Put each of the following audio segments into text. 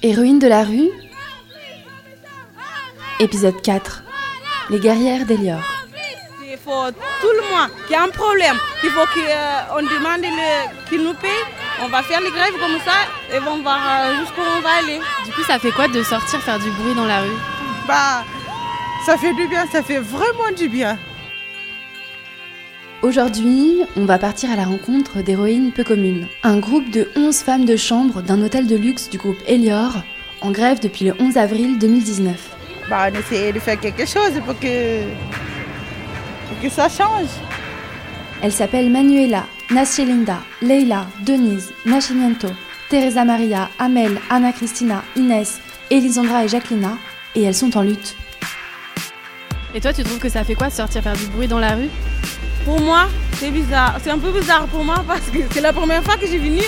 Héroïne de la rue Épisode 4 Les guerrières d'Elior. Il faut tout le monde qui a un problème, il faut qu'on demande qu'ils nous payent. On va faire les grèves comme ça et on va voir euh, jusqu'où on va aller. Du coup, ça fait quoi de sortir faire du bruit dans la rue? Bah, ça fait du bien, ça fait vraiment du bien. Aujourd'hui, on va partir à la rencontre d'héroïnes peu communes. Un groupe de 11 femmes de chambre d'un hôtel de luxe du groupe Elior, en grève depuis le 11 avril 2019. Bah, on essaie de faire quelque chose pour que, pour que ça change. Elles s'appellent Manuela, Nascelinda, Leila, Denise, Nascimento, Teresa Maria, Amel, Anna Cristina, Inès, Elisandra et Jacquelina, et elles sont en lutte. Et toi, tu trouves que ça fait quoi sortir faire du bruit dans la rue? Pour moi, c'est bizarre. C'est un peu bizarre pour moi parce que c'est la première fois que j'ai venu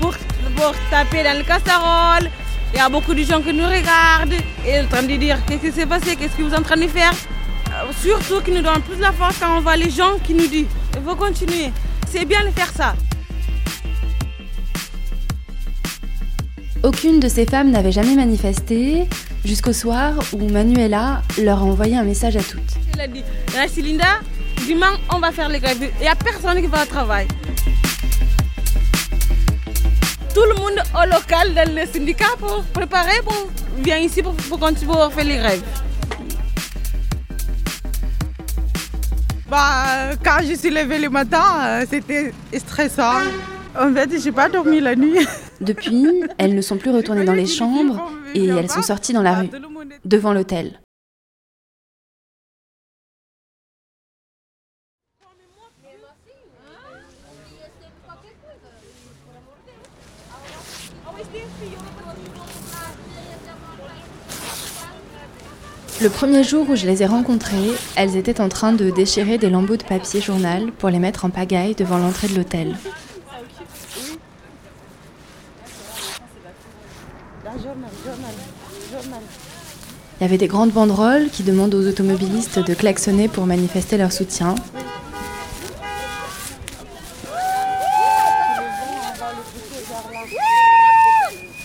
pour, pour taper dans le casserole. Il y a beaucoup de gens qui nous regardent et en train de dire qu'est-ce qui s'est passé, qu'est-ce que vous êtes en train de faire? Euh, surtout qui nous donne plus la force quand on voit les gens qui nous disent il faut continuer. C'est bien de faire ça. Aucune de ces femmes n'avait jamais manifesté, jusqu'au soir où Manuela leur a envoyé un message à toutes. Elle a dit, Linda, dimanche on va faire les grèves. Il n'y a personne qui va au travail. Tout le monde au local dans le syndicat pour préparer, pour vient ici pour, pour continuer à faire les grèves. Bah, quand je suis levée le matin, euh, c'était stressant. En fait, j'ai pas dormi la nuit. Depuis, elles ne sont plus retournées dans les chambres et elles sont sorties dans la rue, devant l'hôtel. Le premier jour où je les ai rencontrées, elles étaient en train de déchirer des lambeaux de papier journal pour les mettre en pagaille devant l'entrée de l'hôtel. Il y avait des grandes banderoles qui demandent aux automobilistes de klaxonner pour manifester leur soutien.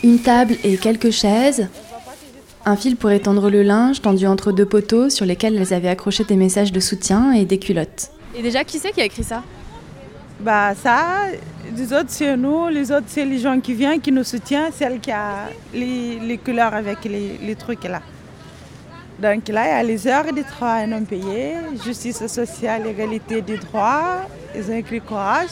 Une table et quelques chaises, un fil pour étendre le linge tendu entre deux poteaux sur lesquels elles avaient accroché des messages de soutien et des culottes. Et déjà, qui c'est qui a écrit ça? Bah ça, les autres c'est nous, les autres c'est les gens qui viennent, qui nous soutiennent, celle qui a les, couleurs avec les, trucs là. Donc là, il y a les heures de travail non payées, justice sociale, égalité des droits. Ils ont écrit courage.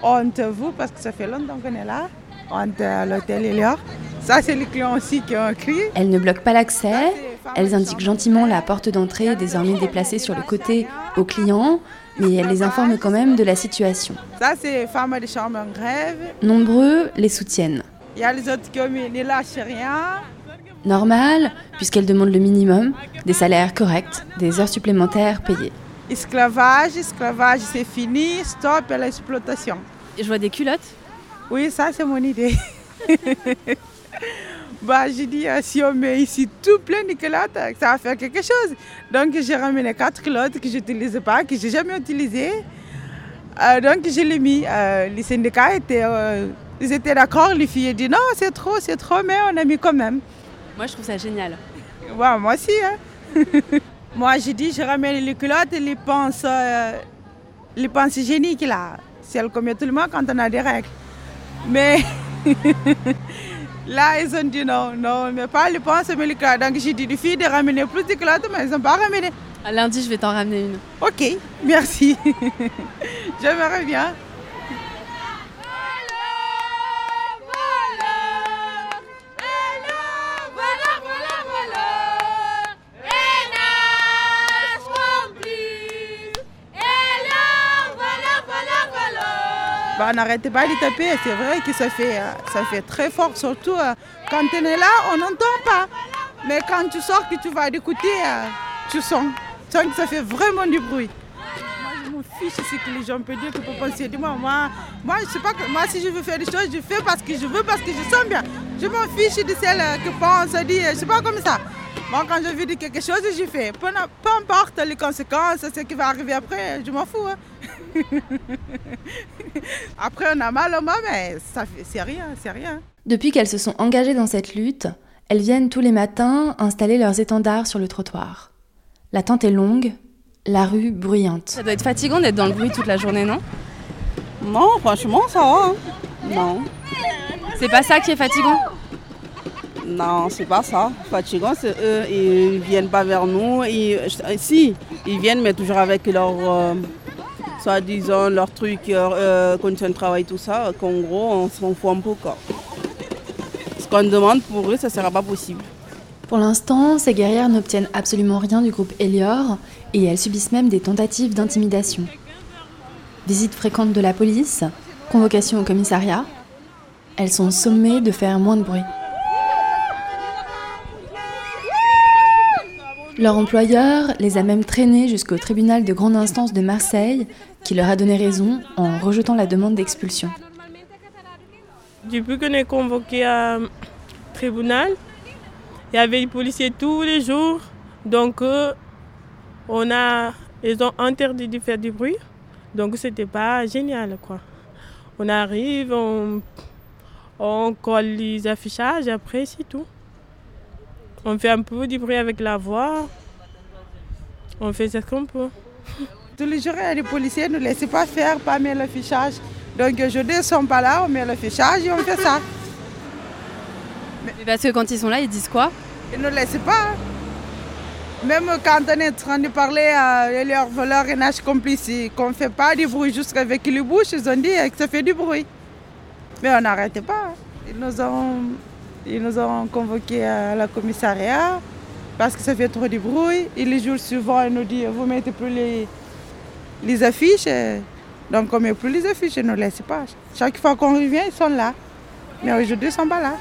Honte vous, parce que ça fait longtemps qu'on est là. Honte à l'hôtel Elior. Ça, c'est les clients aussi qui ont écrit. Elles ne bloquent pas l'accès. Elles indiquent gentiment la porte d'entrée désormais déplacée sur le côté aux clients, mais elles les informent quand même de la situation. Ça, c'est femmes de chambre en grève. Nombreux les soutiennent. Il y a les autres qui ne lâchent rien. Normal, puisqu'elles demandent le minimum, des salaires corrects, des heures supplémentaires payées. Esclavage, esclavage, c'est fini, stop à l'exploitation. Je vois des culottes. Oui, ça c'est mon idée. bah, j'ai dit, euh, si on met ici tout plein de culottes, ça va faire quelque chose. Donc, j'ai ramené quatre culottes que je n'utilise pas, que je n'ai jamais utilisées. Euh, donc, je l'ai mis. Euh, les syndicats étaient, ils étaient d'accord. Les filles ont dit non, c'est trop, c'est trop, mais on a mis quand même. Moi, je trouve ça génial. Ouais, moi aussi. Hein. moi, j'ai dit, je ramène les culottes et les pinces, les pinces hygiéniques, là. Celles qu'on met tout le monde quand on a des règles. Mais Là, ils ont dit non, non, mais pas pinces, mais les culottes. Donc j'ai dit aux filles de ramener plus de culottes, mais ils n'ont pas ramené. À lundi, je vais t'en ramener une. Ok, merci. J'aimerais bien. Bah, on n'arrête pas de taper. C'est vrai que ça fait, euh, ça fait très fort, surtout euh, quand on est là, on n'entend pas. Mais quand tu sors, que tu vas écouter, euh, tu sens. Tu sens que ça fait vraiment du bruit. Moi, je m'en fiche ce que les gens peuvent dire, que pour penser de moi. Moi, moi, je sais pas que, moi, si je veux faire des choses, je fais parce que je veux, parce que je sens bien. Je m'en fiche de celles qui pensent, dit, je sais pas comme ça. Moi, quand je veux dire quelque chose, je fais. Peu, importe les conséquences, ce qui va arriver après, je m'en fous. Hein. Après, on a mal au mains, mais c'est rien, c'est rien. Depuis qu'elles se sont engagées dans cette lutte, elles viennent tous les matins installer leurs étendards sur le trottoir. La tente est longue, la rue bruyante. Ça doit être fatigant d'être dans le bruit toute la journée, non? Non, franchement, ça va. Hein. Non. C'est pas ça qui est fatigant? Non, c'est pas ça. Fatigant, c'est eux, ils viennent pas vers nous. Ils, si, ils viennent, mais toujours avec leur, euh, soi-disant, leur truc, leur euh, conditions de travail, tout ça. Qu'en gros, on s'en fout un peu. Quoi. Ce qu'on demande pour eux, ça sera pas possible. Pour l'instant, ces guerrières n'obtiennent absolument rien du groupe Elior et elles subissent même des tentatives d'intimidation. Visites fréquentes de la police, convocation au commissariat, elles sont sommées de faire moins de bruit. Leur employeur les a même traînées jusqu'au tribunal de grande instance de Marseille, qui leur a donné raison en rejetant la demande d'expulsion. Depuis qu'on est convoqué à tribunal, il y avait des policiers tous les jours. Donc, euh, on a, ils ont interdit de faire du bruit. Donc, c'était pas génial, quoi. On arrive, on, on colle les affichages, après, c'est tout. On fait un peu du bruit avec la voix. On fait ce qu'on peut. Tous les jours, les policiers ne laissent pas faire, pas mettre l'affichage. Donc aujourd'hui, ils ne sont pas là, on met l'affichage et on fait ça. Mais parce que quand ils sont là, ils disent quoi? Ils ne laissent pas. Même quand on est en train de parler à leurs voleurs et nage complices, qu'on ne fait pas du bruit juste avec les bouches, ils ont dit que ça fait du bruit. Mais on n'arrête pas. Ils nous ont, ils nous ont convoqués à la commissariat parce que ça fait trop de bruit. Et les jours suivants, ils nous disent vous mettez plus les, les affiches. Donc on ne met plus les affiches, ils ne nous laissent pas. Chaque fois qu'on revient, ils sont là. Mais aujourd'hui, ils ne sont pas là.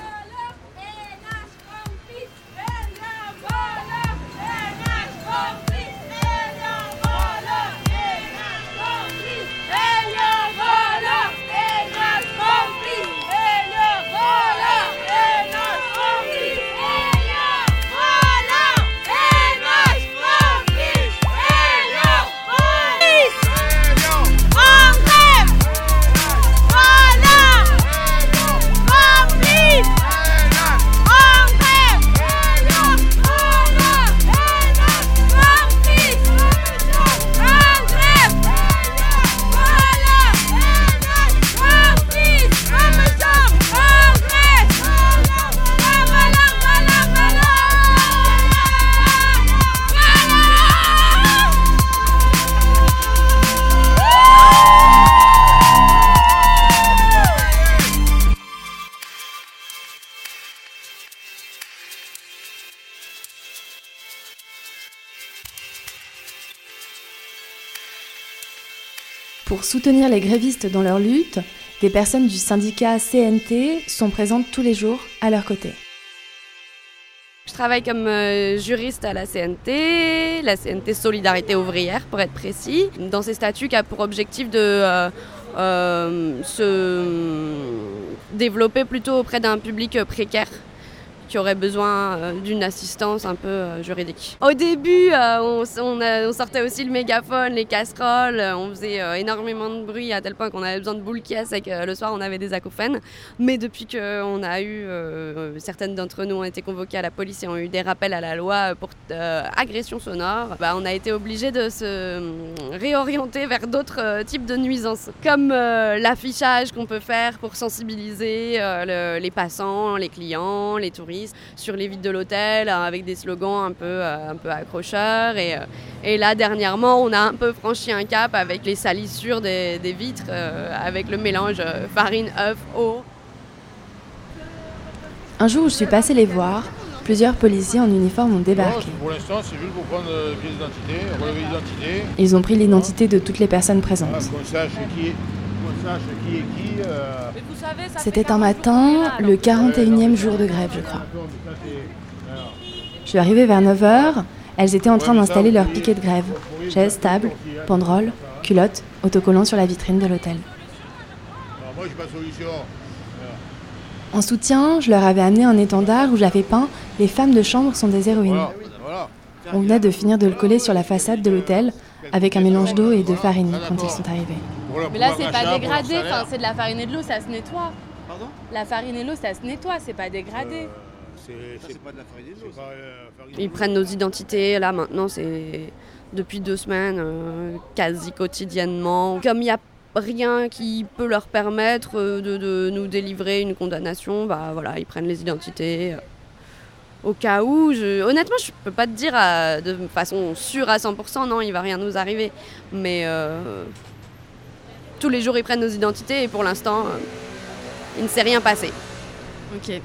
Pour soutenir les grévistes dans leur lutte, des personnes du syndicat CNT sont présentes tous les jours à leur côté. Je travaille comme euh, juriste à la CNT, la CNT Solidarité ouvrière pour être précis, dans ces statuts qui a pour objectif de euh, euh, se développer plutôt auprès d'un public précaire qui auraient besoin euh, d'une assistance un peu euh, juridique. Au début, euh, on, sortait aussi le mégaphone, les casseroles, on faisait énormément de bruit à tel point qu'on avait besoin de boules caisses et que le soir on avait des acouphènes. Mais depuis qu'on a eu, certaines d'entre nous ont été convoquées à la police et ont eu des rappels à la loi pour agression sonore, bah, on a été obligé de se réorienter vers d'autres types de nuisances, comme l'affichage qu'on peut faire pour sensibiliser les passants, les clients, les touristes sur les vides de l'hôtel euh, avec des slogans un peu, euh, un peu accrocheurs. Et, euh, et, là, dernièrement, on a un peu franchi un cap avec les salissures des, des vitres, avec le mélange farine, œuf, eau. Un jour où je suis passée les voir, plusieurs policiers en uniforme ont débarqué. pour l'instant, c'est juste pour prendre pièce d'identité, relevé d'identité. Ils ont pris l'identité de toutes les personnes présentes. qu'on qui. C'était un matin, le 41e jour de grève, je crois. Je suis arrivée vers 9h, elles étaient en train d'installer leur piquet de grève. Chaises, tables, banderoles, culottes, autocollants sur la vitrine de l'hôtel. En soutien, je leur avais amené un étendard où j'avais peint Les femmes de chambre sont des héroïnes. On venait de finir de le coller sur la façade de l'hôtel avec un mélange d'eau et de farine quand ils sont arrivés. Mais là, c'est pas dégradé, enfin, c'est de la farine et de l'eau, ça se nettoie. Pardon? La farine et l'eau, ça se nettoie, c'est pas dégradé. C'est pas de la farine et de l'eau. Ils prennent nos identités, là maintenant, c'est depuis deux semaines, euh, quasi quotidiennement. Comme il n'y a rien qui peut leur permettre euh, de, de nous délivrer une condamnation, bah voilà, ils prennent les identités. Au cas où, je... honnêtement, je peux pas te dire de façon sûre à 100%, non, il va rien nous arriver. Mais euh, tous les jours, ils prennent nos identités et pour l'instant, euh, il ne s'est rien passé. Ok.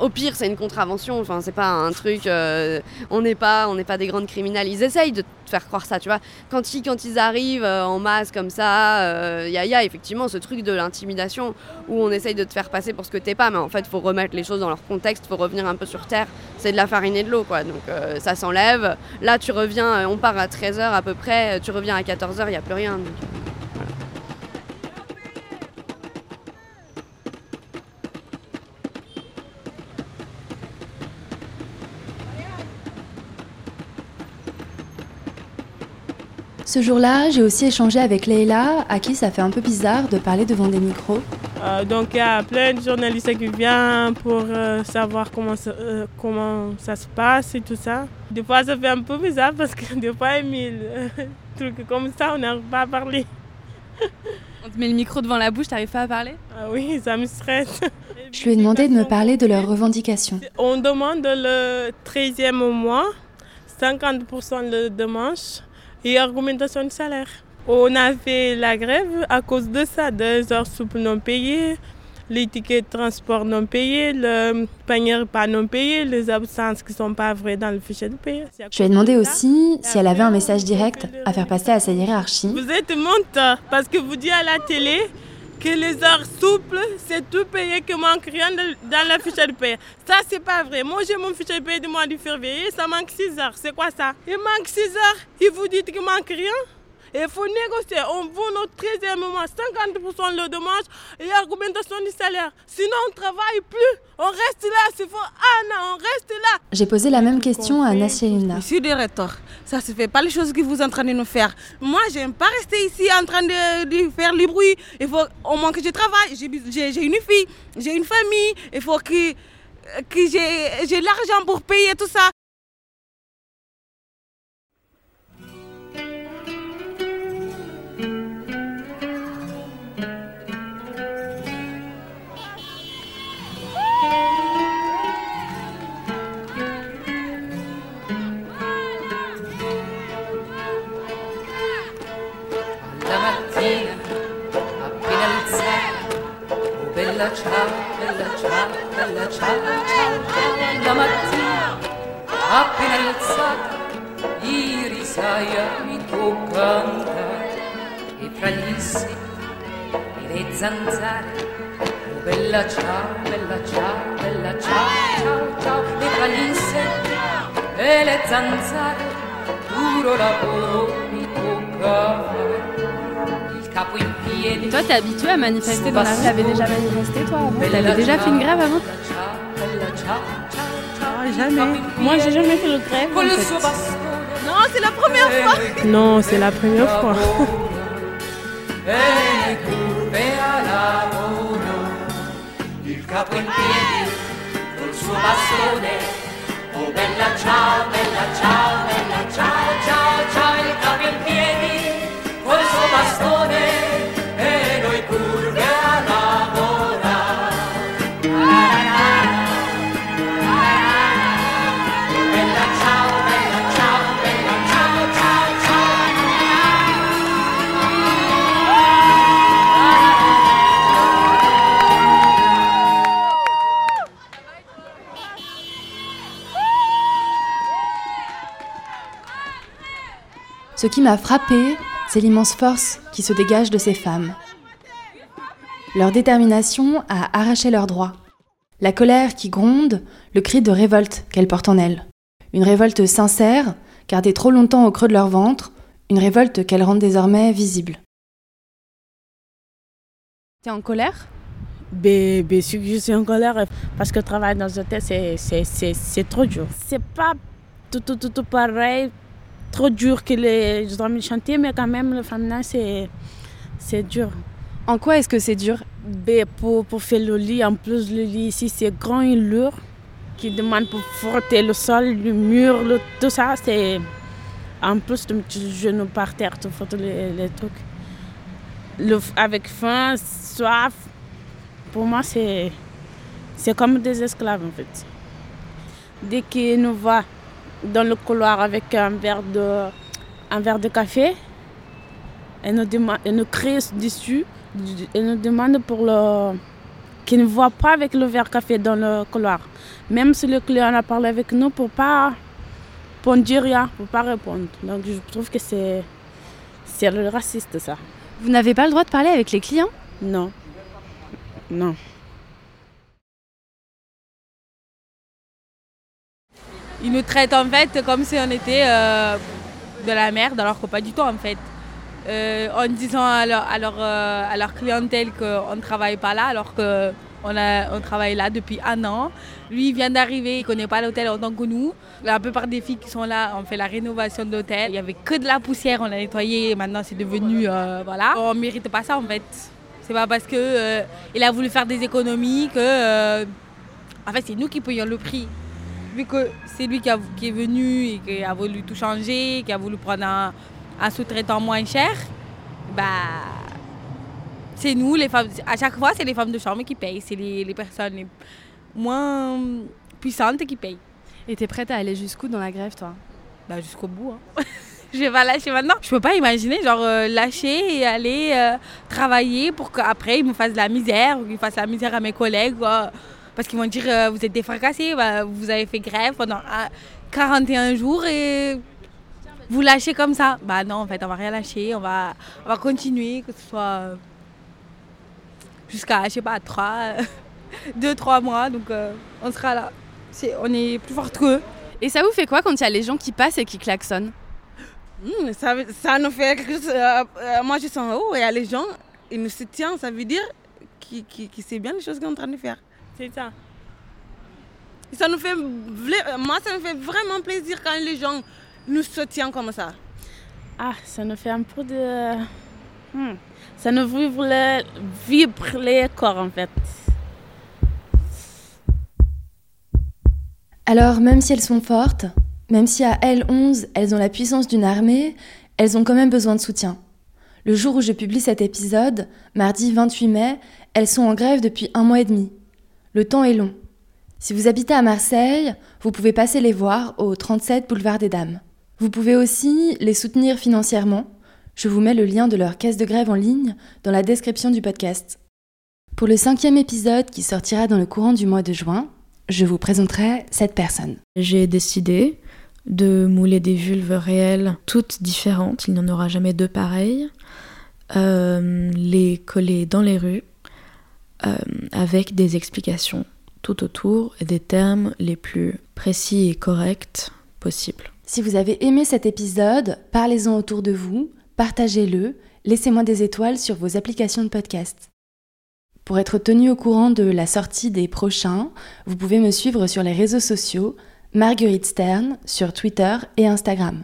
Au pire, c'est une contravention. Enfin, c'est pas un truc. euh, on n'est pas, on n'est pas des grandes criminels. Ils essayent de te faire croire ça, tu vois. Quand ils, arrivent euh, en masse comme ça, il y, a- y a effectivement ce truc de l'intimidation où on essaye de te faire passer pour ce que t'es pas. Mais en fait, il faut remettre les choses dans leur contexte. faut revenir un peu sur terre. C'est de la farine et de l'eau, quoi. Donc euh, ça s'enlève. Là, tu reviens. euh, On part à 13h à peu près. Tu reviens à 14h. Il y a plus rien. Ce jour-là, j'ai aussi échangé avec Leila, à qui ça fait un peu bizarre de parler devant des micros. Euh, donc il y a plein de journalistes qui viennent pour euh, savoir comment ça, euh, comment ça se passe et tout ça. Des fois ça fait un peu bizarre parce que des fois Emile, trucs comme ça, on n'arrive pas à parler. On te met le micro devant la bouche, t'arrives pas à parler? Ah oui, ça me stresse. Je lui ai demandé de me parler de leurs revendications. On demande le 13e mois, 50% le dimanche et augmentation de salaire. On a fait la grève à cause de ça, deux heures souples non payées, les tickets de transport non payés, le panier pas non payé, les absences qui ne sont pas vraies dans le fichier de à Je lui ai demandé aussi si elle avait un message direct à faire passer à sa hiérarchie. Vous êtes menteur parce que vous dites à la télé que les heures souples, c'est tout payé, que manque rien dans la fiche de paie. Ça, c'est pas vrai. Moi, j'ai mon fiche de paie du mois de février, ça manque 6 heures. C'est quoi ça? Il manque 6 heures, et vous dites qu'il manque rien? Il faut négocier. On veut notre 13e mois, 50% le dommage et augmentation du salaire? Sinon, on ne travaille plus. On reste là. C'est pour Anna, on reste là. J'ai posé la même question à Nasselinda. Monsieur le recteur, ça ne se fait pas les choses que vous êtes en train de nous faire. Moi, je n'aime pas rester ici en train de, de faire le bruit. Il faut au moins que je travaille. J'ai une fille, j'ai une famille. Il faut que, que j'ai l'argent pour payer tout ça. E le zanzare, oh bella ciao, bella ciao, bella ciao, ciao, ciao. E fra gli insetti e le zanzare, duro lavoro mi tocca fare. Il capo in piedi. Et toi, t'es habitué à manifester dans la rue T'avais déjà manifesté toi avant? T'avais déjà fait une grève avant? Ah, jamais. Moi, j'ai jamais fait de grève. En fait. Non, c'est la première fois. Non, c'est la première fois. Capo in piedi col suo bastone. Oh bella ciao, bella ciao, bella ciao, ciao, ciao. Il capo in piedi col suo bastone Ce qui m'a frappé, c'est l'immense force qui se dégage de ces femmes. Leur détermination à arracher leurs droits. La colère qui gronde, le cri de révolte qu'elles portent en elles. Une révolte sincère, gardée trop longtemps au creux de leur ventre, une révolte qu'elles rendent désormais visible. T'es en colère? Bien, bien sûr que je suis en colère parce que travailler dans un hôtel, c'est trop dur. C'est pas tout, tout, tout, tout pareil trop dur que les hommes chantent, mais quand même, le féminin, c'est, c'est dur. En quoi est-ce que c'est dur? Ben, pour, pour faire le lit, en plus, le lit ici, c'est grand et lourd, qui demande pour frotter le sol, le mur, le, tout ça, c'est. En plus de mettre le genou par terre, tout frotter les, les trucs. Le, avec faim, soif, pour moi, c'est, c'est comme des esclaves, en fait. Dès qu'ils nous voient dans le couloir avec un verre de, un verre de café, elle nous, demande, elle nous crie dessus, elle nous demande pour le qu'ils ne voient pas avec le verre café dans le couloir. Même si le client a parlé avec nous pour pas pour ne dire rien, pour pas répondre. Donc je trouve que c'est c'est le raciste ça. Vous n'avez pas le droit de parler avec les clients? Non. Non. Ils nous traitent en fait comme si on était euh, de la merde, alors que pas du tout en fait. Euh, en disant à leur, à leur, euh, à leur clientèle qu'on ne travaille pas là, alors qu'on on travaille là depuis un an. Lui, il vient d'arriver, il ne connaît pas l'hôtel autant que nous. La plupart des filles qui sont là ont fait la rénovation de l'hôtel. Il n'y avait que de la poussière, on a nettoyé, maintenant c'est devenu. voilà. On ne mérite pas ça en fait. C'est pas parce qu'il a voulu faire des économies que. en fait, c'est nous qui payons le prix vu que c'est lui qui, est venu et qui a voulu tout changer, qui a voulu prendre un, sous-traitant moins cher, bah, c'est nous, les femmes. À chaque fois, c'est les femmes de chambre qui payent. C'est les, personnes les moins puissantes qui payent. Et t'es prête à aller jusqu'où dans la grève, toi? Bah, jusqu'au bout. Hein. je vais pas lâcher maintenant. Je peux pas imaginer, genre, euh, lâcher et aller euh, travailler pour qu'après, ils me fassent de la misère ou qu'ils fassent la misère à mes collègues. Parce qu'ils vont dire, euh, vous êtes défracassés, bah, vous avez fait grève pendant 41 jours et vous lâchez comme ça. Bah non, en fait, on va rien lâcher, on va, on va continuer, que ce soit euh, jusqu'à, je sais pas, 3, 2, 3 mois. Donc euh, on sera là. on est plus fort qu'eux. Et ça vous fait quoi quand il y a les gens qui passent et qui klaxonnent? Hmm, ça, ça, nous fait quelque chose. moi, je sens, oh, il y a les gens, ils nous soutiennent, ça veut dire qu'ils qu savent bien les choses qu'on est en train de faire. C'est ça. Ça nous fait, moi, ça me fait vraiment plaisir quand les gens nous soutiennent comme ça. Ah, ça nous fait un peu de... Hmm. Ça nous vibre les, vibre les corps, en fait. Alors, même si elles sont fortes, même si à L11, elles ont la puissance d'une armée, elles ont quand même besoin de soutien. Le jour où je publie cet épisode, mardi 28 mai, elles sont en grève depuis un mois et demi. Le temps est long. Si vous habitez à Marseille, vous pouvez passer les voir au 37 boulevard des Dames. Vous pouvez aussi les soutenir financièrement. Je vous mets le lien de leur caisse de grève en ligne dans la description du podcast. Pour le cinquième épisode qui sortira dans le courant du mois de juin, je vous présenterai cette personne. J'ai décidé de mouler des vulves réelles, toutes différentes, il n'y en aura jamais deux pareilles, euh, les coller dans les rues euh, avec des explications tout autour et des termes les plus précis et corrects possibles. Si vous avez aimé cet épisode, parlez-en autour de vous, partagez-le, laissez-moi des étoiles sur vos applications de podcast. Pour être tenu au courant de la sortie des prochains, vous pouvez me suivre sur les réseaux sociaux, Marguerite Stern sur Twitter et Instagram.